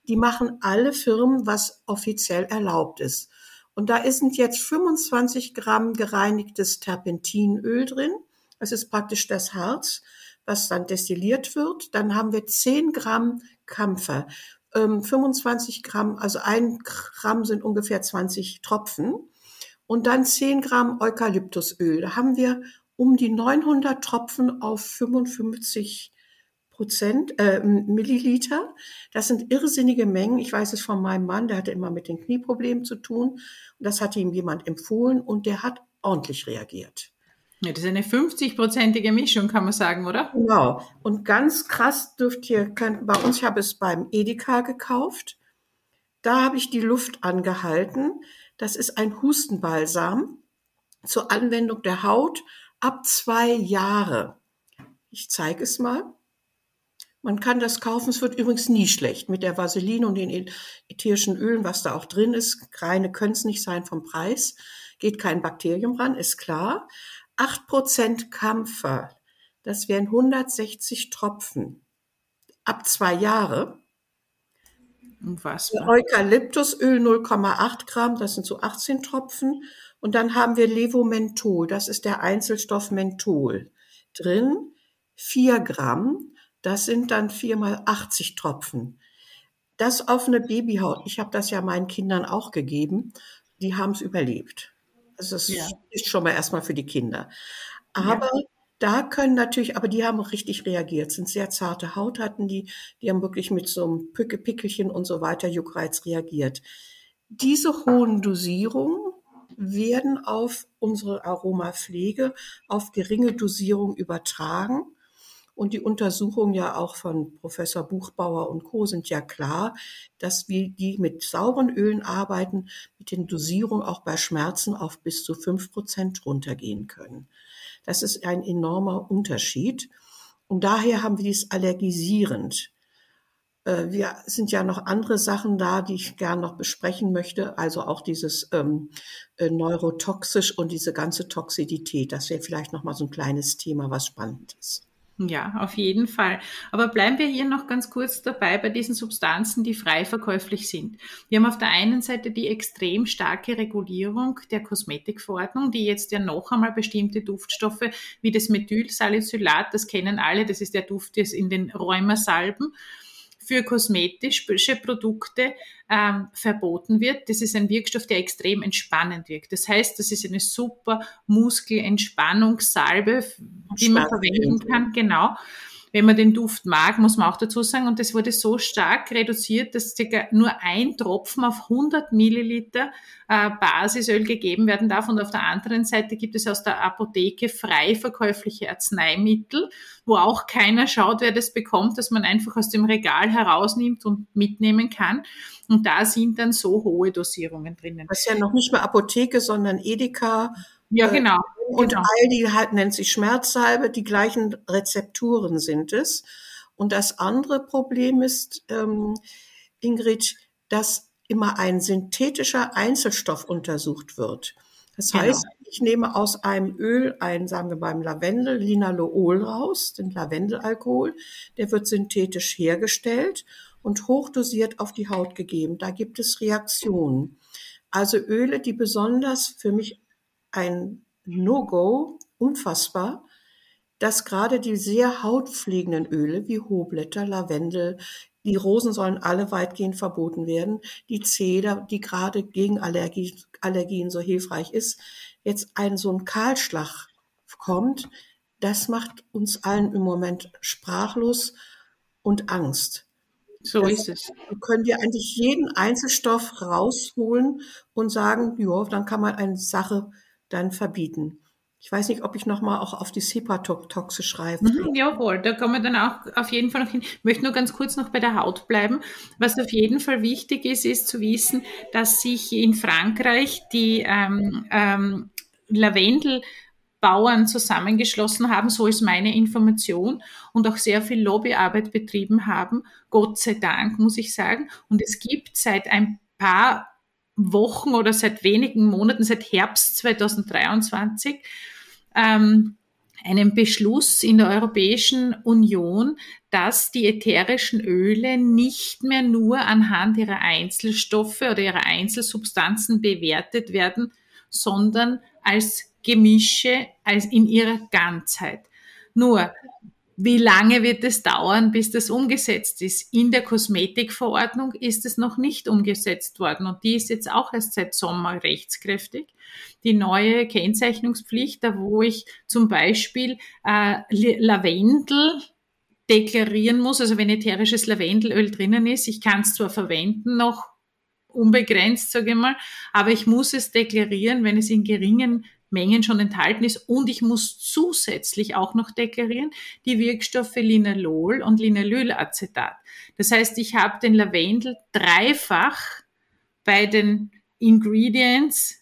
die machen alle Firmen, was offiziell erlaubt ist. Und da sind jetzt 25 Gramm gereinigtes Terpentinöl drin. Das ist praktisch das Harz, was dann destilliert wird. Dann haben wir 10 Gramm Kampfer. 25 ähm, Gramm, also ein Gramm sind ungefähr 20 Tropfen. Und dann 10 Gramm Eukalyptusöl. Da haben wir um die 900 Tropfen auf 55 Prozent, äh, Milliliter. Das sind irrsinnige Mengen. Ich weiß es von meinem Mann, der hatte immer mit den Knieproblemen zu tun. Und das hatte ihm jemand empfohlen und der hat ordentlich reagiert. Ja, das ist eine 50-prozentige Mischung, kann man sagen, oder? Genau. Und ganz krass dürft ihr, könnt, bei uns, ich habe es beim Edeka gekauft. Da habe ich die Luft angehalten. Das ist ein Hustenbalsam zur Anwendung der Haut ab zwei Jahre. Ich zeige es mal. Man kann das kaufen, es wird übrigens nie schlecht. Mit der Vaseline und den ätherischen Ölen, was da auch drin ist, reine können es nicht sein vom Preis. Geht kein Bakterium ran, ist klar. 8% Kampfer, das wären 160 Tropfen. Ab zwei Jahre. Unfassbar. Eukalyptusöl 0,8 Gramm, das sind so 18 Tropfen. Und dann haben wir Levomenthol, das ist der Einzelstoff Menthol. Drin 4 Gramm. Das sind dann viermal 80 Tropfen. Das auf eine Babyhaut. Ich habe das ja meinen Kindern auch gegeben. Die haben es überlebt. Also es ja. ist schon mal erstmal für die Kinder. Aber ja. da können natürlich, aber die haben richtig reagiert, sind sehr zarte Haut hatten die, die haben wirklich mit so einem Picke, Pickelchen und so weiter, Juckreiz reagiert. Diese hohen Dosierungen werden auf unsere Aromapflege auf geringe Dosierung übertragen. Und die Untersuchungen ja auch von Professor Buchbauer und Co. sind ja klar, dass wir die mit sauren Ölen arbeiten, mit den Dosierungen auch bei Schmerzen auf bis zu fünf Prozent runtergehen können. Das ist ein enormer Unterschied. Und daher haben wir dies allergisierend. Äh, wir sind ja noch andere Sachen da, die ich gern noch besprechen möchte. Also auch dieses ähm, äh, neurotoxisch und diese ganze Toxidität. Das wäre vielleicht noch mal so ein kleines Thema, was spannend ist. Ja, auf jeden Fall. Aber bleiben wir hier noch ganz kurz dabei bei diesen Substanzen, die frei verkäuflich sind. Wir haben auf der einen Seite die extrem starke Regulierung der Kosmetikverordnung, die jetzt ja noch einmal bestimmte Duftstoffe wie das Methylsalicylat, das kennen alle, das ist der Duft des in den Rheumasalben, für kosmetische Produkte ähm, verboten wird. Das ist ein Wirkstoff, der extrem entspannend wirkt. Das heißt, das ist eine super Muskelentspannungssalbe, die man verwenden kann. Genau wenn man den Duft mag, muss man auch dazu sagen. Und das wurde so stark reduziert, dass circa nur ein Tropfen auf 100 Milliliter äh, Basisöl gegeben werden darf. Und auf der anderen Seite gibt es aus der Apotheke frei verkäufliche Arzneimittel, wo auch keiner schaut, wer das bekommt, dass man einfach aus dem Regal herausnimmt und mitnehmen kann. Und da sind dann so hohe Dosierungen drinnen. Das ist ja noch nicht mehr Apotheke, sondern Edeka ja, äh, genau. Und genau. Aldi halt nennt sich Schmerzsalbe, die gleichen Rezepturen sind es. Und das andere Problem ist, ähm, Ingrid, dass immer ein synthetischer Einzelstoff untersucht wird. Das genau. heißt, ich nehme aus einem Öl ein, sagen wir beim Lavendel, Linalool raus, den Lavendelalkohol. Der wird synthetisch hergestellt und hochdosiert auf die Haut gegeben. Da gibt es Reaktionen. Also Öle, die besonders für mich ein No-Go, unfassbar, dass gerade die sehr hautpflegenden Öle wie Hohblätter, Lavendel, die Rosen sollen alle weitgehend verboten werden. Die Zeder, die gerade gegen Allergie, Allergien so hilfreich ist, jetzt ein so ein Kahlschlag kommt, das macht uns allen im Moment sprachlos und Angst. So das ist es. Können wir eigentlich jeden Einzelstoff rausholen und sagen, ja, dann kann man eine Sache dann verbieten. Ich weiß nicht, ob ich nochmal auch auf die Hepatotoxe schreibe. Mhm, jawohl, da kommen wir dann auch auf jeden Fall noch hin. Ich möchte nur ganz kurz noch bei der Haut bleiben. Was auf jeden Fall wichtig ist, ist zu wissen, dass sich in Frankreich die ähm, ähm, Lavendel zusammengeschlossen haben, so ist meine Information, und auch sehr viel Lobbyarbeit betrieben haben. Gott sei Dank, muss ich sagen. Und es gibt seit ein paar Wochen oder seit wenigen Monaten, seit Herbst 2023, ähm, einen Beschluss in der Europäischen Union, dass die ätherischen Öle nicht mehr nur anhand ihrer Einzelstoffe oder ihrer Einzelsubstanzen bewertet werden, sondern als Gemische, als in ihrer Ganzheit. Nur, wie lange wird es dauern, bis das umgesetzt ist? In der Kosmetikverordnung ist es noch nicht umgesetzt worden und die ist jetzt auch erst seit Sommer rechtskräftig. Die neue Kennzeichnungspflicht, da wo ich zum Beispiel äh, Lavendel deklarieren muss, also wenn ätherisches Lavendelöl drinnen ist, ich kann es zwar verwenden noch unbegrenzt, sage ich mal, aber ich muss es deklarieren, wenn es in geringen Mengen schon enthalten ist. Und ich muss zusätzlich auch noch deklarieren die Wirkstoffe Linalol und Linalölacetat. Das heißt, ich habe den Lavendel dreifach bei den Ingredients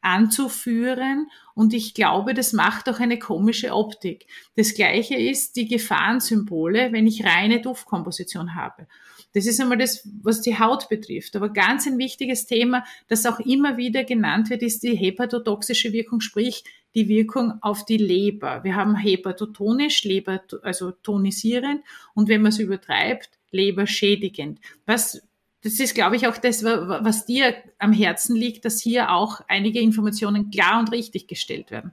anzuführen und ich glaube, das macht auch eine komische Optik. Das gleiche ist die Gefahrensymbole, wenn ich reine Duftkomposition habe. Das ist einmal das, was die Haut betrifft. Aber ganz ein wichtiges Thema, das auch immer wieder genannt wird, ist die hepatotoxische Wirkung, sprich die Wirkung auf die Leber. Wir haben hepatotonisch, Leber, also tonisierend und wenn man es übertreibt, leberschädigend. Was das ist, glaube ich, auch das, was dir am Herzen liegt, dass hier auch einige Informationen klar und richtig gestellt werden.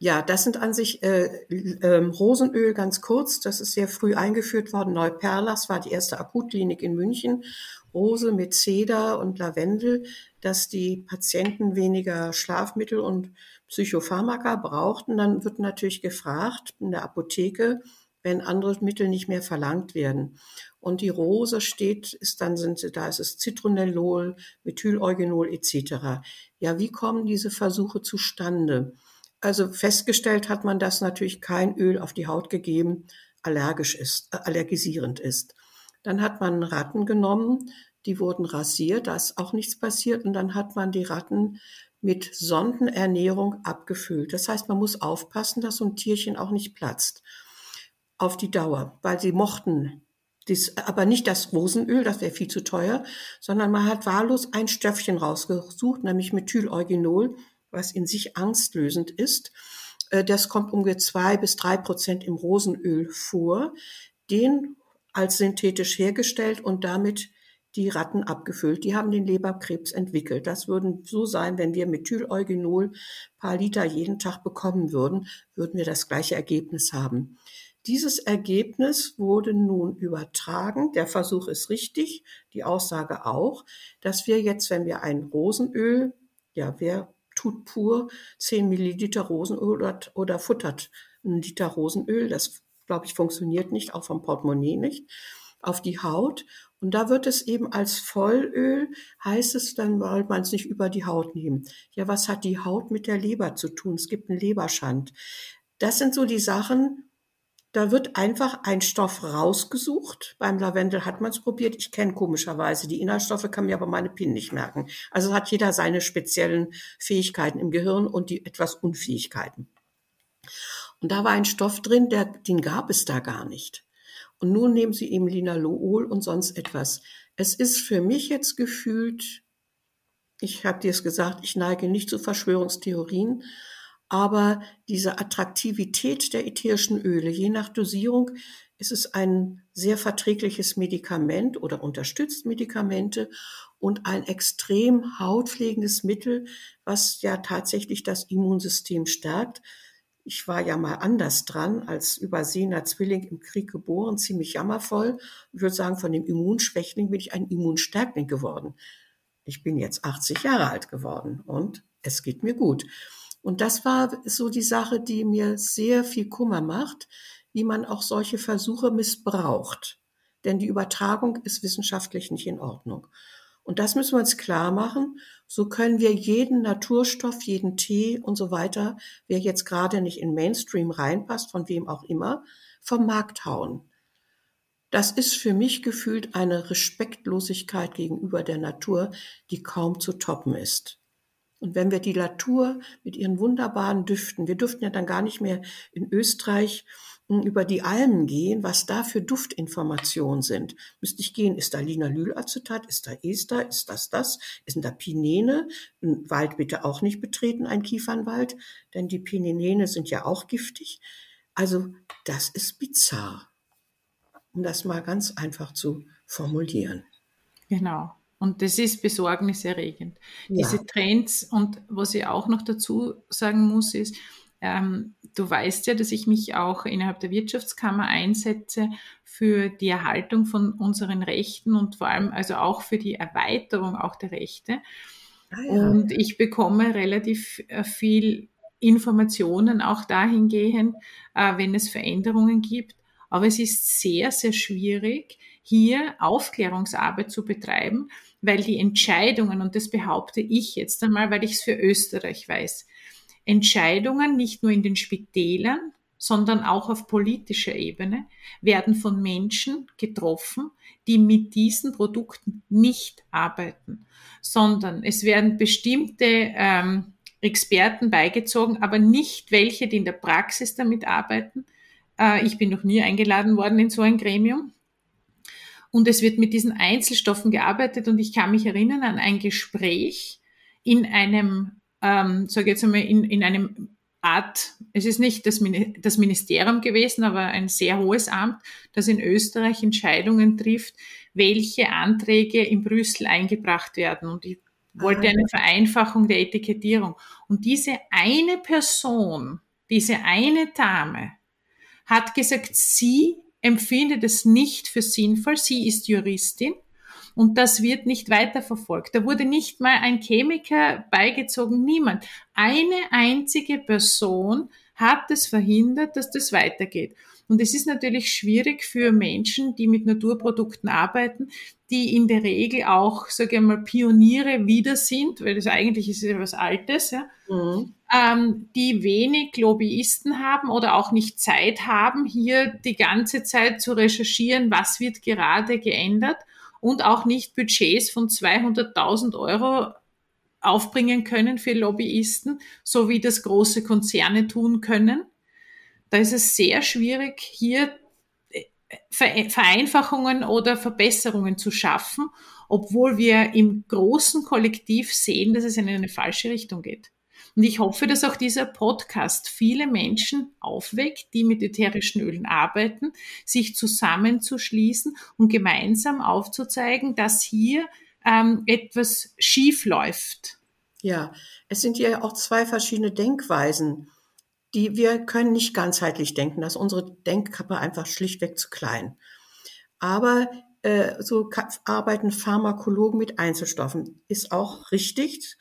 Ja, das sind an sich äh, äh, Rosenöl ganz kurz. Das ist sehr früh eingeführt worden. Neuperlach war die erste Akutklinik in München. Rose mit Zeder und Lavendel, dass die Patienten weniger Schlafmittel und Psychopharmaka brauchten. Dann wird natürlich gefragt in der Apotheke, wenn andere Mittel nicht mehr verlangt werden. Und die Rose steht, ist dann sind, da ist es Citronellol, Methyleugenol etc. Ja, wie kommen diese Versuche zustande? Also festgestellt hat man, dass natürlich kein Öl auf die Haut gegeben allergisch ist, äh, allergisierend ist. Dann hat man Ratten genommen, die wurden rasiert, da ist auch nichts passiert und dann hat man die Ratten mit Sondenernährung abgefüllt. Das heißt, man muss aufpassen, dass so ein Tierchen auch nicht platzt auf die Dauer, weil sie mochten dies, aber nicht das Rosenöl, das wäre viel zu teuer, sondern man hat wahllos ein Stöffchen rausgesucht, nämlich Methyleugenol was in sich angstlösend ist. Äh, das kommt ungefähr zwei bis drei Prozent im Rosenöl vor, den als synthetisch hergestellt und damit die Ratten abgefüllt. Die haben den Leberkrebs entwickelt. Das würden so sein, wenn wir Methyleugenol paar Liter jeden Tag bekommen würden, würden wir das gleiche Ergebnis haben. Dieses Ergebnis wurde nun übertragen. Der Versuch ist richtig, die Aussage auch, dass wir jetzt, wenn wir ein Rosenöl, ja, wer tut pur 10 Milliliter Rosenöl oder, oder futtert einen Liter Rosenöl. Das, glaube ich, funktioniert nicht, auch vom Portemonnaie nicht, auf die Haut. Und da wird es eben als Vollöl, heißt es dann, weil man es nicht über die Haut nehmen. Ja, was hat die Haut mit der Leber zu tun? Es gibt einen Leberschand. Das sind so die Sachen, da wird einfach ein Stoff rausgesucht. Beim Lavendel hat man es probiert. Ich kenne komischerweise die Inhaltsstoffe, kann mir aber meine PIN nicht merken. Also hat jeder seine speziellen Fähigkeiten im Gehirn und die etwas Unfähigkeiten. Und da war ein Stoff drin, der, den gab es da gar nicht. Und nun nehmen Sie eben Linalool und sonst etwas. Es ist für mich jetzt gefühlt, ich habe dir es gesagt, ich neige nicht zu Verschwörungstheorien, aber diese Attraktivität der ätherischen Öle, je nach Dosierung, ist es ein sehr verträgliches Medikament oder unterstützt Medikamente und ein extrem hautpflegendes Mittel, was ja tatsächlich das Immunsystem stärkt. Ich war ja mal anders dran, als übersehener Zwilling im Krieg geboren, ziemlich jammervoll. Ich würde sagen, von dem Immunschwächling bin ich ein Immunstärkling geworden. Ich bin jetzt 80 Jahre alt geworden und es geht mir gut. Und das war so die Sache, die mir sehr viel Kummer macht, wie man auch solche Versuche missbraucht. Denn die Übertragung ist wissenschaftlich nicht in Ordnung. Und das müssen wir uns klar machen. So können wir jeden Naturstoff, jeden Tee und so weiter, wer jetzt gerade nicht in Mainstream reinpasst, von wem auch immer, vom Markt hauen. Das ist für mich gefühlt eine Respektlosigkeit gegenüber der Natur, die kaum zu toppen ist. Und wenn wir die Natur mit ihren wunderbaren Düften, wir dürften ja dann gar nicht mehr in Österreich hm, über die Almen gehen, was da für Duftinformationen sind. Müsste ich gehen, ist da Linalylacetat, ist da Ester, ist das das, ist da Pinene? Ein Wald bitte auch nicht betreten, ein Kiefernwald, denn die Pinene sind ja auch giftig. Also das ist bizarr, um das mal ganz einfach zu formulieren. Genau. Und das ist besorgniserregend. Ja. Diese Trends und was ich auch noch dazu sagen muss, ist, ähm, du weißt ja, dass ich mich auch innerhalb der Wirtschaftskammer einsetze für die Erhaltung von unseren Rechten und vor allem also auch für die Erweiterung auch der Rechte. Ah, ja. Und ich bekomme relativ äh, viel Informationen auch dahingehend, äh, wenn es Veränderungen gibt. Aber es ist sehr, sehr schwierig, hier Aufklärungsarbeit zu betreiben, weil die Entscheidungen, und das behaupte ich jetzt einmal, weil ich es für Österreich weiß, Entscheidungen nicht nur in den Spitälern, sondern auch auf politischer Ebene werden von Menschen getroffen, die mit diesen Produkten nicht arbeiten, sondern es werden bestimmte ähm, Experten beigezogen, aber nicht welche, die in der Praxis damit arbeiten. Äh, ich bin noch nie eingeladen worden in so ein Gremium. Und es wird mit diesen Einzelstoffen gearbeitet und ich kann mich erinnern an ein Gespräch in einem, ähm, sage jetzt einmal, in, in einem Art, es ist nicht das, das Ministerium gewesen, aber ein sehr hohes Amt, das in Österreich Entscheidungen trifft, welche Anträge in Brüssel eingebracht werden. Und ich wollte ah, eine Vereinfachung der Etikettierung. Und diese eine Person, diese eine Dame, hat gesagt, sie empfindet es nicht für sinnvoll. Sie ist Juristin und das wird nicht weiterverfolgt. Da wurde nicht mal ein Chemiker beigezogen, niemand. Eine einzige Person hat es verhindert, dass das weitergeht. Und es ist natürlich schwierig für Menschen, die mit Naturprodukten arbeiten, die in der Regel auch, sage ich mal, Pioniere wieder sind, weil das eigentlich ist ja was Altes, ja, mhm. Ähm, die wenig Lobbyisten haben oder auch nicht Zeit haben, hier die ganze Zeit zu recherchieren, was wird gerade geändert und auch nicht Budgets von 200.000 Euro aufbringen können für Lobbyisten, so wie das große Konzerne tun können. Da ist es sehr schwierig, hier äh, Vereinfachungen oder Verbesserungen zu schaffen, obwohl wir im großen Kollektiv sehen, dass es in eine falsche Richtung geht. Und ich hoffe, dass auch dieser Podcast viele Menschen aufweckt, die mit ätherischen Ölen arbeiten, sich zusammenzuschließen und gemeinsam aufzuzeigen, dass hier ähm, etwas schief läuft. Ja, es sind ja auch zwei verschiedene Denkweisen die wir können nicht ganzheitlich denken, dass unsere Denkkappe einfach schlichtweg zu klein. Aber äh, so arbeiten Pharmakologen mit Einzelstoffen, ist auch richtig.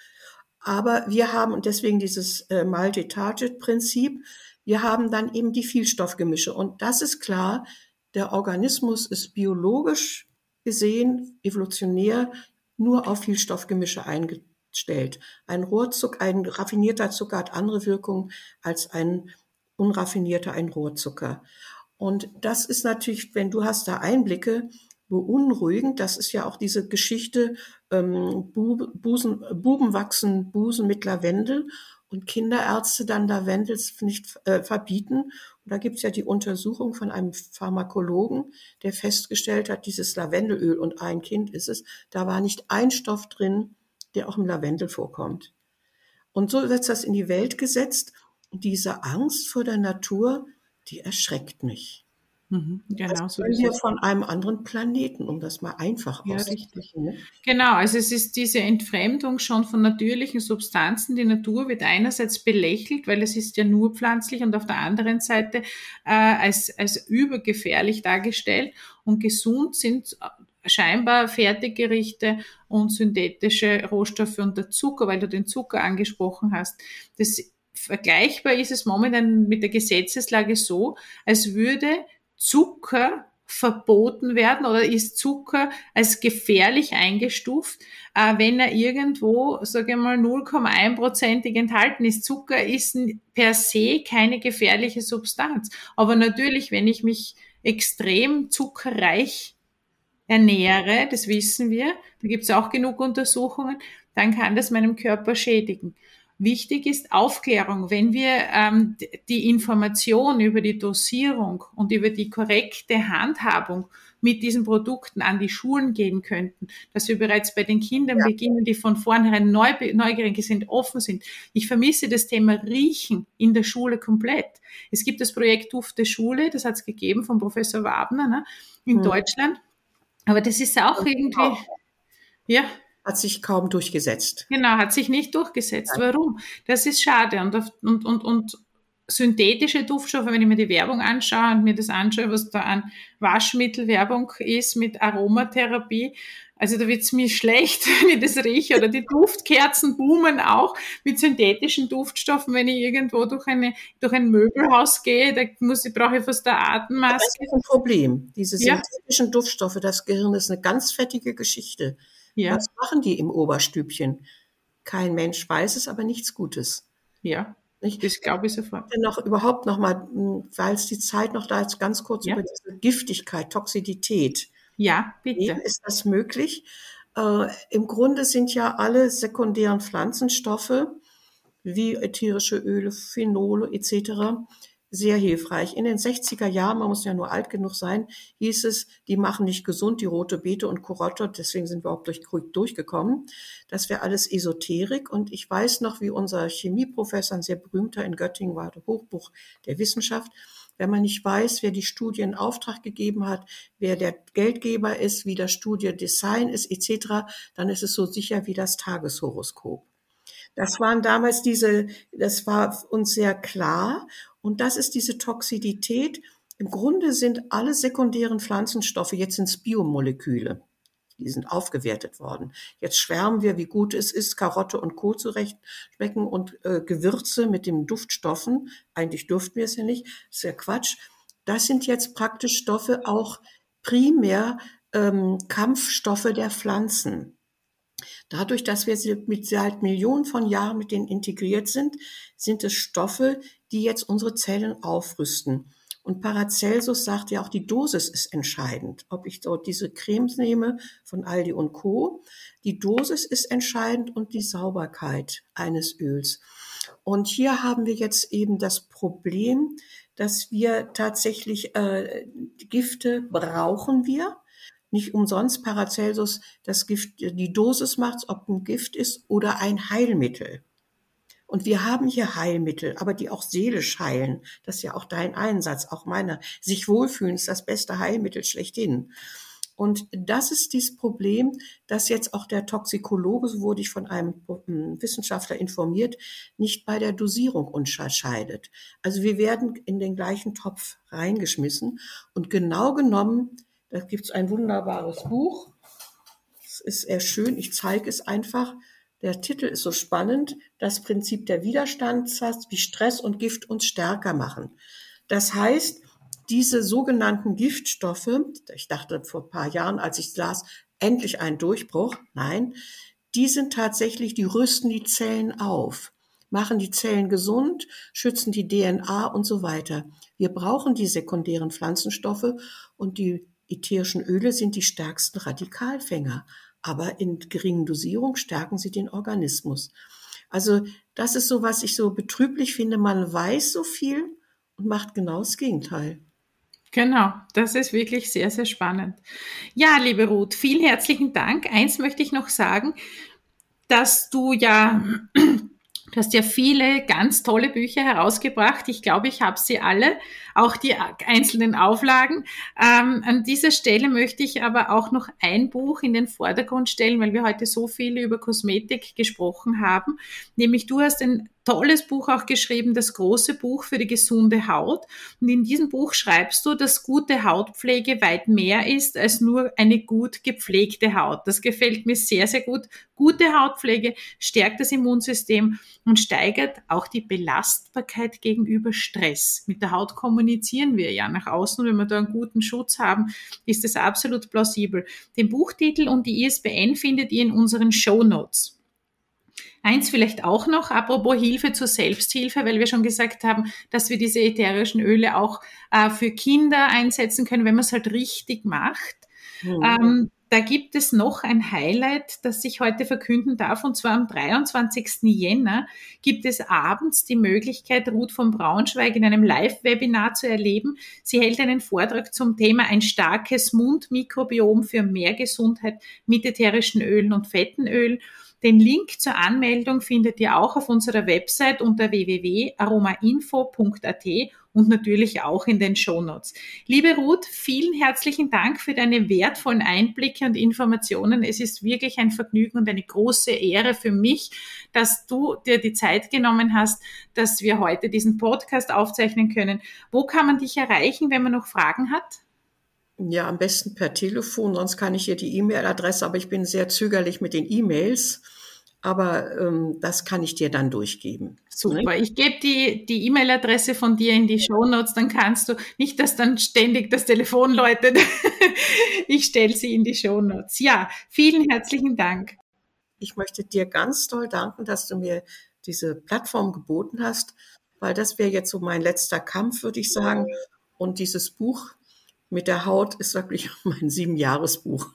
Aber wir haben, und deswegen dieses äh, Multi-Target-Prinzip, wir haben dann eben die Vielstoffgemische. Und das ist klar, der Organismus ist biologisch gesehen, evolutionär, nur auf Vielstoffgemische eingestellt stellt. Ein Rohrzucker, ein raffinierter Zucker hat andere Wirkungen als ein unraffinierter, ein Rohrzucker. Und das ist natürlich, wenn du hast da Einblicke, beunruhigend. Das ist ja auch diese Geschichte, ähm, Busen, Buben wachsen Busen mit Lavendel und Kinderärzte dann Lavendel nicht äh, verbieten. Und da gibt's ja die Untersuchung von einem Pharmakologen, der festgestellt hat, dieses Lavendelöl und ein Kind ist es, da war nicht ein Stoff drin, der auch im Lavendel vorkommt. Und so wird das in die Welt gesetzt. Diese Angst vor der Natur, die erschreckt mich. Mhm, genau, so ist wir von einem anderen Planeten, um das mal einfach ja, richtig. Ne? Genau, also es ist diese Entfremdung schon von natürlichen Substanzen. Die Natur wird einerseits belächelt, weil es ist ja nur pflanzlich und auf der anderen Seite äh, als, als übergefährlich dargestellt. Und gesund sind scheinbar Fertiggerichte und synthetische Rohstoffe und der Zucker, weil du den Zucker angesprochen hast. Das vergleichbar ist es momentan mit der Gesetzeslage so, als würde Zucker verboten werden oder ist Zucker als gefährlich eingestuft, äh, wenn er irgendwo, sage ich mal, 0,1%ig enthalten ist. Zucker ist per se keine gefährliche Substanz. Aber natürlich, wenn ich mich extrem zuckerreich ernähre, das wissen wir, da gibt es auch genug Untersuchungen, dann kann das meinem Körper schädigen. Wichtig ist Aufklärung. Wenn wir ähm, die Information über die Dosierung und über die korrekte Handhabung mit diesen Produkten an die Schulen gehen könnten, dass wir bereits bei den Kindern ja. beginnen, die von vornherein neu, neugierig sind, offen sind. Ich vermisse das Thema Riechen in der Schule komplett. Es gibt das Projekt Dufte Schule, das hat es gegeben von Professor Wabner ne, in mhm. Deutschland. Aber das ist auch irgendwie, ja, hat sich kaum durchgesetzt. Genau, hat sich nicht durchgesetzt. Ja. Warum? Das ist schade. Und, und, und, und synthetische Duftstoffe, wenn ich mir die Werbung anschaue und mir das anschaue, was da an Waschmittelwerbung ist mit Aromatherapie, also da wird's mir schlecht, wenn ich das rieche. Oder die Duftkerzen boomen auch mit synthetischen Duftstoffen, wenn ich irgendwo durch, eine, durch ein Möbelhaus gehe, da muss ich, brauche ich fast eine Atemmaske. Das ist ein Problem. Diese synthetischen ja. Duftstoffe, das Gehirn ist eine ganz fettige Geschichte. Ja. Was machen die im Oberstübchen? Kein Mensch weiß es, aber nichts Gutes. Ja. Nicht? Das glaube ich sofort. Noch überhaupt noch mal, hm, weil es die Zeit noch da ist, ganz kurz ja. über diese Giftigkeit, Toxidität. Ja, bitte. Ist das möglich? Äh, Im Grunde sind ja alle sekundären Pflanzenstoffe wie ätherische Öle, Phenole etc sehr hilfreich. In den 60er Jahren, man muss ja nur alt genug sein, hieß es, die machen nicht gesund, die rote Beete und Karotte, deswegen sind wir auch durch, durchgekommen. Das wäre alles Esoterik und ich weiß noch, wie unser Chemieprofessor, ein sehr berühmter in Göttingen war, der Hochbuch der Wissenschaft, wenn man nicht weiß, wer die Studie in Auftrag gegeben hat, wer der Geldgeber ist, wie das Studie Design ist, etc., dann ist es so sicher wie das Tageshoroskop. Das waren damals diese, das war uns sehr klar. Und das ist diese Toxidität. Im Grunde sind alle sekundären Pflanzenstoffe jetzt ins Biomoleküle. Die sind aufgewertet worden. Jetzt schwärmen wir, wie gut es ist, Karotte und Co. zurecht schmecken und äh, Gewürze mit den Duftstoffen. Eigentlich dürften wir es ja nicht. Das ist ja Quatsch. Das sind jetzt praktisch Stoffe auch primär ähm, Kampfstoffe der Pflanzen. Dadurch, dass wir mit seit Millionen von Jahren mit denen integriert sind, sind es Stoffe, die jetzt unsere Zellen aufrüsten. Und Paracelsus sagt ja auch, die Dosis ist entscheidend. Ob ich dort diese Cremes nehme von Aldi und Co. Die Dosis ist entscheidend und die Sauberkeit eines Öls. Und hier haben wir jetzt eben das Problem, dass wir tatsächlich äh, Gifte brauchen wir. Nicht umsonst Paracelsus das Gift, die Dosis macht, ob ein Gift ist oder ein Heilmittel. Und wir haben hier Heilmittel, aber die auch seelisch heilen. Das ist ja auch dein Einsatz, auch meiner. Sich wohlfühlen ist das beste Heilmittel schlechthin. Und das ist dieses Problem, dass jetzt auch der Toxikologe, so wurde ich von einem hm, Wissenschaftler informiert, nicht bei der Dosierung unterscheidet. Also wir werden in den gleichen Topf reingeschmissen und genau genommen da gibt es ein wunderbares Buch. Es ist sehr schön. Ich zeige es einfach. Der Titel ist so spannend. Das Prinzip der Widerstandshass, wie Stress und Gift uns stärker machen. Das heißt, diese sogenannten Giftstoffe, ich dachte vor ein paar Jahren, als ich las, endlich ein Durchbruch. Nein, die sind tatsächlich, die rüsten die Zellen auf, machen die Zellen gesund, schützen die DNA und so weiter. Wir brauchen die sekundären Pflanzenstoffe und die ätherischen Öle sind die stärksten Radikalfänger, aber in geringen Dosierung stärken sie den Organismus. Also das ist so, was ich so betrüblich finde. Man weiß so viel und macht genau das Gegenteil. Genau, das ist wirklich sehr, sehr spannend. Ja, liebe Ruth, vielen herzlichen Dank. Eins möchte ich noch sagen, dass du ja Du hast ja viele ganz tolle Bücher herausgebracht. Ich glaube, ich habe sie alle, auch die einzelnen Auflagen. Ähm, an dieser Stelle möchte ich aber auch noch ein Buch in den Vordergrund stellen, weil wir heute so viel über Kosmetik gesprochen haben. Nämlich du hast ein tolles Buch auch geschrieben, das große Buch für die gesunde Haut. Und in diesem Buch schreibst du, dass gute Hautpflege weit mehr ist als nur eine gut gepflegte Haut. Das gefällt mir sehr, sehr gut. Gute Hautpflege stärkt das Immunsystem und steigert auch die Belastbarkeit gegenüber Stress. Mit der Haut kommunizieren wir ja nach außen. Wenn wir da einen guten Schutz haben, ist das absolut plausibel. Den Buchtitel und die ISBN findet ihr in unseren Show Notes. Eins vielleicht auch noch, apropos Hilfe zur Selbsthilfe, weil wir schon gesagt haben, dass wir diese ätherischen Öle auch äh, für Kinder einsetzen können, wenn man es halt richtig macht. Mhm. Ähm, da gibt es noch ein Highlight, das ich heute verkünden darf. Und zwar am 23. Jänner gibt es abends die Möglichkeit, Ruth von Braunschweig in einem Live-Webinar zu erleben. Sie hält einen Vortrag zum Thema ein starkes Mundmikrobiom für mehr Gesundheit mit ätherischen Ölen und Fettenölen. Den Link zur Anmeldung findet ihr auch auf unserer Website unter www.aromainfo.at und natürlich auch in den Shownotes. Liebe Ruth, vielen herzlichen Dank für deine wertvollen Einblicke und Informationen. Es ist wirklich ein Vergnügen und eine große Ehre für mich, dass du dir die Zeit genommen hast, dass wir heute diesen Podcast aufzeichnen können. Wo kann man dich erreichen, wenn man noch Fragen hat? Ja, am besten per Telefon, sonst kann ich hier die E-Mail-Adresse, aber ich bin sehr zögerlich mit den E-Mails. Aber ähm, das kann ich dir dann durchgeben. Super. Ich gebe die die E-Mail-Adresse von dir in die Show Notes, dann kannst du nicht, dass dann ständig das Telefon läutet. ich stelle sie in die Show Notes. Ja, vielen herzlichen Dank. Ich möchte dir ganz toll danken, dass du mir diese Plattform geboten hast, weil das wäre jetzt so mein letzter Kampf, würde ich sagen. Und dieses Buch mit der Haut ist wirklich mein Siebenjahresbuch.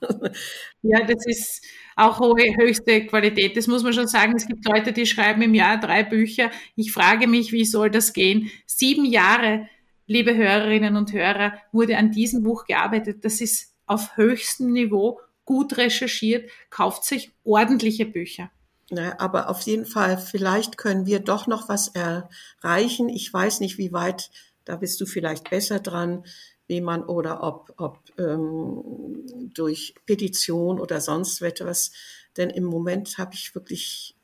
Ja, das ist auch hohe, höchste Qualität. Das muss man schon sagen. Es gibt Leute, die schreiben im Jahr drei Bücher. Ich frage mich, wie soll das gehen? Sieben Jahre, liebe Hörerinnen und Hörer, wurde an diesem Buch gearbeitet. Das ist auf höchstem Niveau, gut recherchiert. Kauft sich ordentliche Bücher. Ja, aber auf jeden Fall, vielleicht können wir doch noch was erreichen. Ich weiß nicht, wie weit, da bist du vielleicht besser dran, wie man oder ob, ob ähm, durch Petition oder sonst etwas. Denn im Moment habe ich wirklich,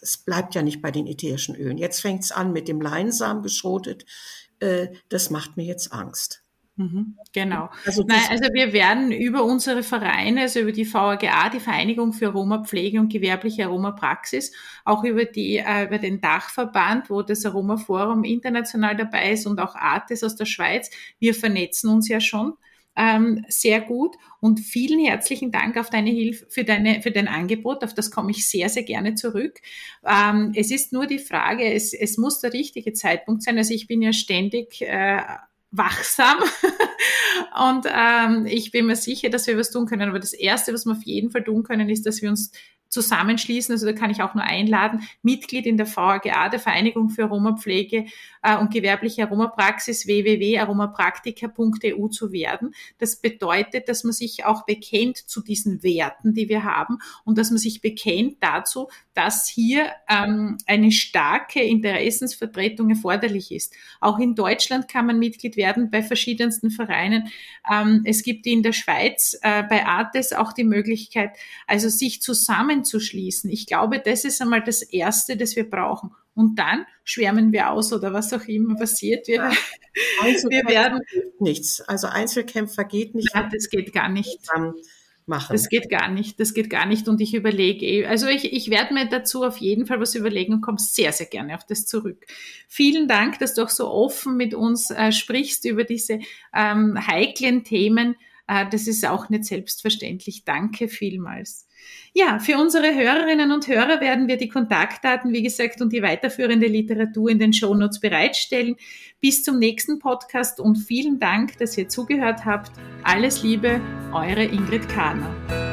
es bleibt ja nicht bei den ätherischen Ölen. Jetzt fängt es an mit dem Leinsamen geschrotet. Äh, das macht mir jetzt Angst. Mhm, genau. Also, Nein, also wir werden über unsere Vereine, also über die VAGA, die Vereinigung für Aromapflege und gewerbliche Aromapraxis, auch über die äh, über den Dachverband, wo das Aromaforum international dabei ist und auch Artes aus der Schweiz. Wir vernetzen uns ja schon ähm, sehr gut und vielen herzlichen Dank auf deine Hilfe für deine für dein Angebot. Auf das komme ich sehr sehr gerne zurück. Ähm, es ist nur die Frage, es, es muss der richtige Zeitpunkt sein. Also ich bin ja ständig äh, wachsam. und ähm, ich bin mir sicher, dass wir was tun können. Aber das Erste, was wir auf jeden Fall tun können, ist, dass wir uns zusammenschließen. Also da kann ich auch nur einladen, Mitglied in der VAGA, der Vereinigung für Aromapflege äh, und gewerbliche Aromapraxis www.aromapraktika.eu zu werden. Das bedeutet, dass man sich auch bekennt zu diesen Werten, die wir haben und dass man sich bekennt dazu, dass hier ähm, eine starke Interessensvertretung erforderlich ist. Auch in Deutschland kann man Mitglied werden bei verschiedensten Vereinen. Ähm, es gibt in der Schweiz äh, bei Artes auch die Möglichkeit, also sich zusammenzuschließen. Ich glaube, das ist einmal das Erste, das wir brauchen. Und dann schwärmen wir aus oder was auch immer passiert. Wir, ja. wir werden nichts. Also Einzelkämpfer geht nicht. Ja, das geht gar nicht. Machen. Das geht gar nicht, das geht gar nicht und ich überlege, eh, also ich, ich werde mir dazu auf jeden Fall was überlegen und komme sehr, sehr gerne auf das zurück. Vielen Dank, dass du auch so offen mit uns äh, sprichst über diese ähm, heiklen Themen. Äh, das ist auch nicht selbstverständlich. Danke vielmals. Ja, für unsere Hörerinnen und Hörer werden wir die Kontaktdaten, wie gesagt, und die weiterführende Literatur in den Shownotes bereitstellen. Bis zum nächsten Podcast und vielen Dank, dass ihr zugehört habt. Alles Liebe, eure Ingrid Kahner.